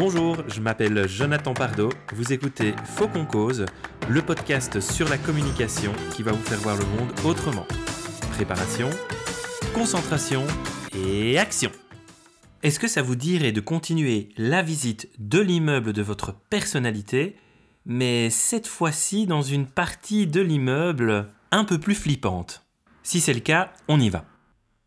Bonjour, je m'appelle Jonathan Pardo. Vous écoutez Faux cause, le podcast sur la communication qui va vous faire voir le monde autrement. Préparation, concentration et action. Est-ce que ça vous dirait de continuer la visite de l'immeuble de votre personnalité, mais cette fois-ci dans une partie de l'immeuble un peu plus flippante? Si c'est le cas, on y va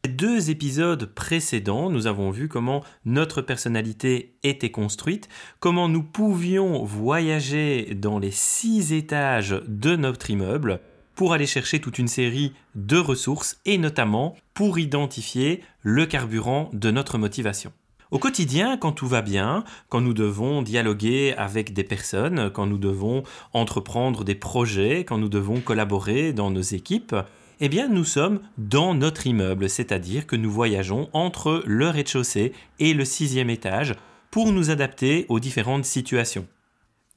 deux épisodes précédents, nous avons vu comment notre personnalité était construite, comment nous pouvions voyager dans les six étages de notre immeuble pour aller chercher toute une série de ressources et notamment pour identifier le carburant de notre motivation. Au quotidien, quand tout va bien, quand nous devons dialoguer avec des personnes, quand nous devons entreprendre des projets, quand nous devons collaborer dans nos équipes, eh bien, nous sommes dans notre immeuble, c'est-à-dire que nous voyageons entre le rez-de-chaussée et le sixième étage pour nous adapter aux différentes situations.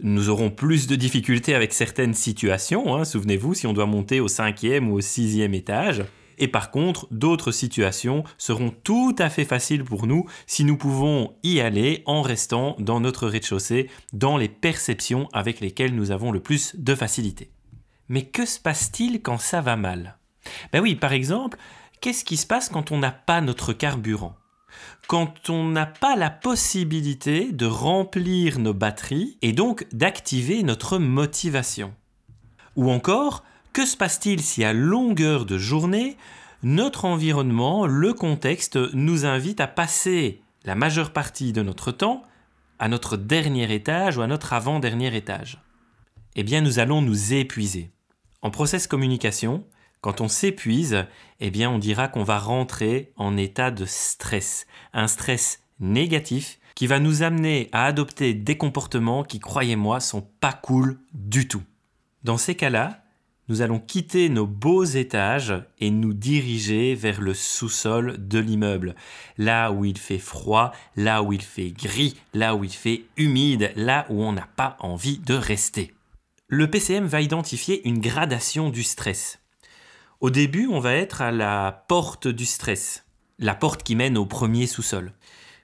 Nous aurons plus de difficultés avec certaines situations, hein, souvenez-vous, si on doit monter au cinquième ou au sixième étage. Et par contre, d'autres situations seront tout à fait faciles pour nous si nous pouvons y aller en restant dans notre rez-de-chaussée, dans les perceptions avec lesquelles nous avons le plus de facilité. Mais que se passe-t-il quand ça va mal? Ben oui, par exemple, qu'est-ce qui se passe quand on n'a pas notre carburant? Quand on n'a pas la possibilité de remplir nos batteries et donc d'activer notre motivation? Ou encore, que se passe-t-il si à longueur de journée, notre environnement, le contexte nous invite à passer la majeure partie de notre temps à notre dernier étage ou à notre avant-dernier étage? Eh bien, nous allons nous épuiser. En process communication, quand on s'épuise, eh bien on dira qu'on va rentrer en état de stress, un stress négatif qui va nous amener à adopter des comportements qui, croyez-moi, sont pas cool du tout. Dans ces cas-là, nous allons quitter nos beaux étages et nous diriger vers le sous-sol de l'immeuble, là où il fait froid, là où il fait gris, là où il fait humide, là où on n'a pas envie de rester. Le PCM va identifier une gradation du stress. Au début, on va être à la porte du stress, la porte qui mène au premier sous-sol.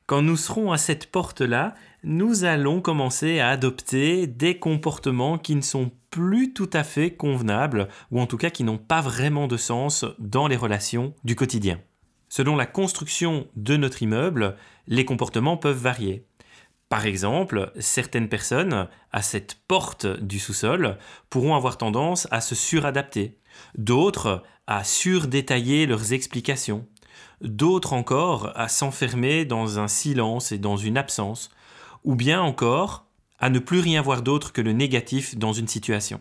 Quand nous serons à cette porte-là, nous allons commencer à adopter des comportements qui ne sont plus tout à fait convenables, ou en tout cas qui n'ont pas vraiment de sens dans les relations du quotidien. Selon la construction de notre immeuble, les comportements peuvent varier. Par exemple, certaines personnes, à cette porte du sous-sol, pourront avoir tendance à se suradapter, d'autres à surdétailler leurs explications, d'autres encore à s'enfermer dans un silence et dans une absence, ou bien encore à ne plus rien voir d'autre que le négatif dans une situation.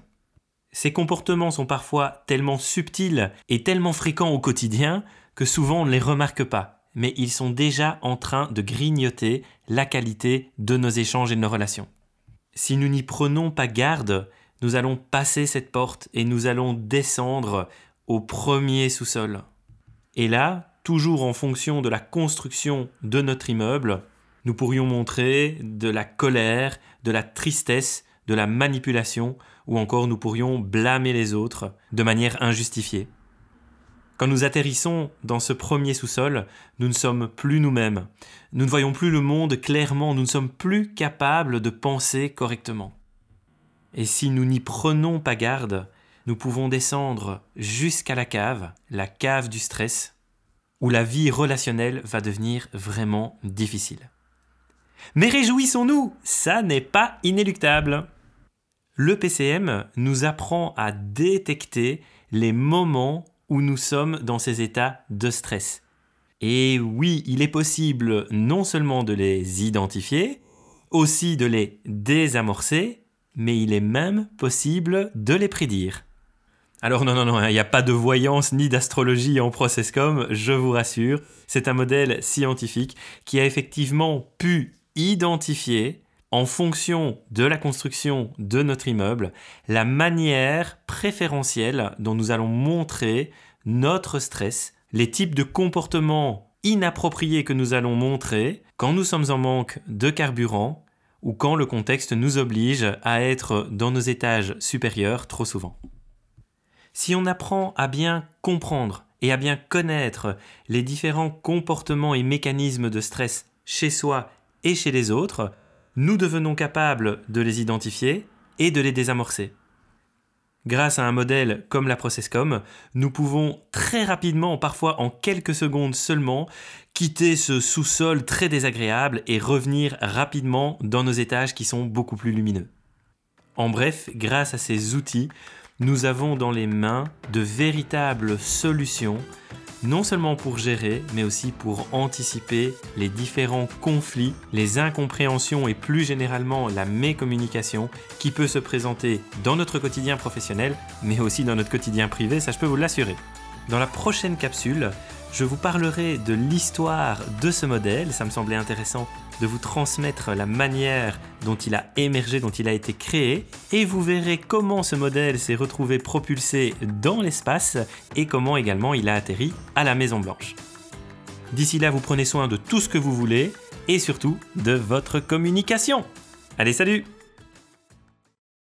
Ces comportements sont parfois tellement subtils et tellement fréquents au quotidien que souvent on ne les remarque pas, mais ils sont déjà en train de grignoter la qualité de nos échanges et de nos relations. Si nous n'y prenons pas garde, nous allons passer cette porte et nous allons descendre au premier sous-sol. Et là, toujours en fonction de la construction de notre immeuble, nous pourrions montrer de la colère, de la tristesse, de la manipulation, ou encore nous pourrions blâmer les autres de manière injustifiée. Quand nous atterrissons dans ce premier sous-sol, nous ne sommes plus nous-mêmes. Nous ne voyons plus le monde clairement, nous ne sommes plus capables de penser correctement. Et si nous n'y prenons pas garde, nous pouvons descendre jusqu'à la cave, la cave du stress, où la vie relationnelle va devenir vraiment difficile. Mais réjouissons-nous, ça n'est pas inéluctable. Le PCM nous apprend à détecter les moments nous sommes dans ces états de stress. Et oui, il est possible non seulement de les identifier, aussi de les désamorcer mais il est même possible de les prédire. Alors non, non, non, il n'y a pas de voyance ni d'astrologie en Processcom, je vous rassure. C'est un modèle scientifique qui a effectivement pu identifier, en fonction de la construction de notre immeuble, la manière préférentielle dont nous allons montrer notre stress, les types de comportements inappropriés que nous allons montrer quand nous sommes en manque de carburant ou quand le contexte nous oblige à être dans nos étages supérieurs trop souvent. Si on apprend à bien comprendre et à bien connaître les différents comportements et mécanismes de stress chez soi et chez les autres, nous devenons capables de les identifier et de les désamorcer. Grâce à un modèle comme la Processcom, nous pouvons très rapidement, parfois en quelques secondes seulement, quitter ce sous-sol très désagréable et revenir rapidement dans nos étages qui sont beaucoup plus lumineux. En bref, grâce à ces outils, nous avons dans les mains de véritables solutions non seulement pour gérer, mais aussi pour anticiper les différents conflits, les incompréhensions et plus généralement la mécommunication qui peut se présenter dans notre quotidien professionnel, mais aussi dans notre quotidien privé, ça je peux vous l'assurer. Dans la prochaine capsule, je vous parlerai de l'histoire de ce modèle, ça me semblait intéressant de vous transmettre la manière dont il a émergé, dont il a été créé, et vous verrez comment ce modèle s'est retrouvé propulsé dans l'espace et comment également il a atterri à la Maison Blanche. D'ici là, vous prenez soin de tout ce que vous voulez et surtout de votre communication. Allez, salut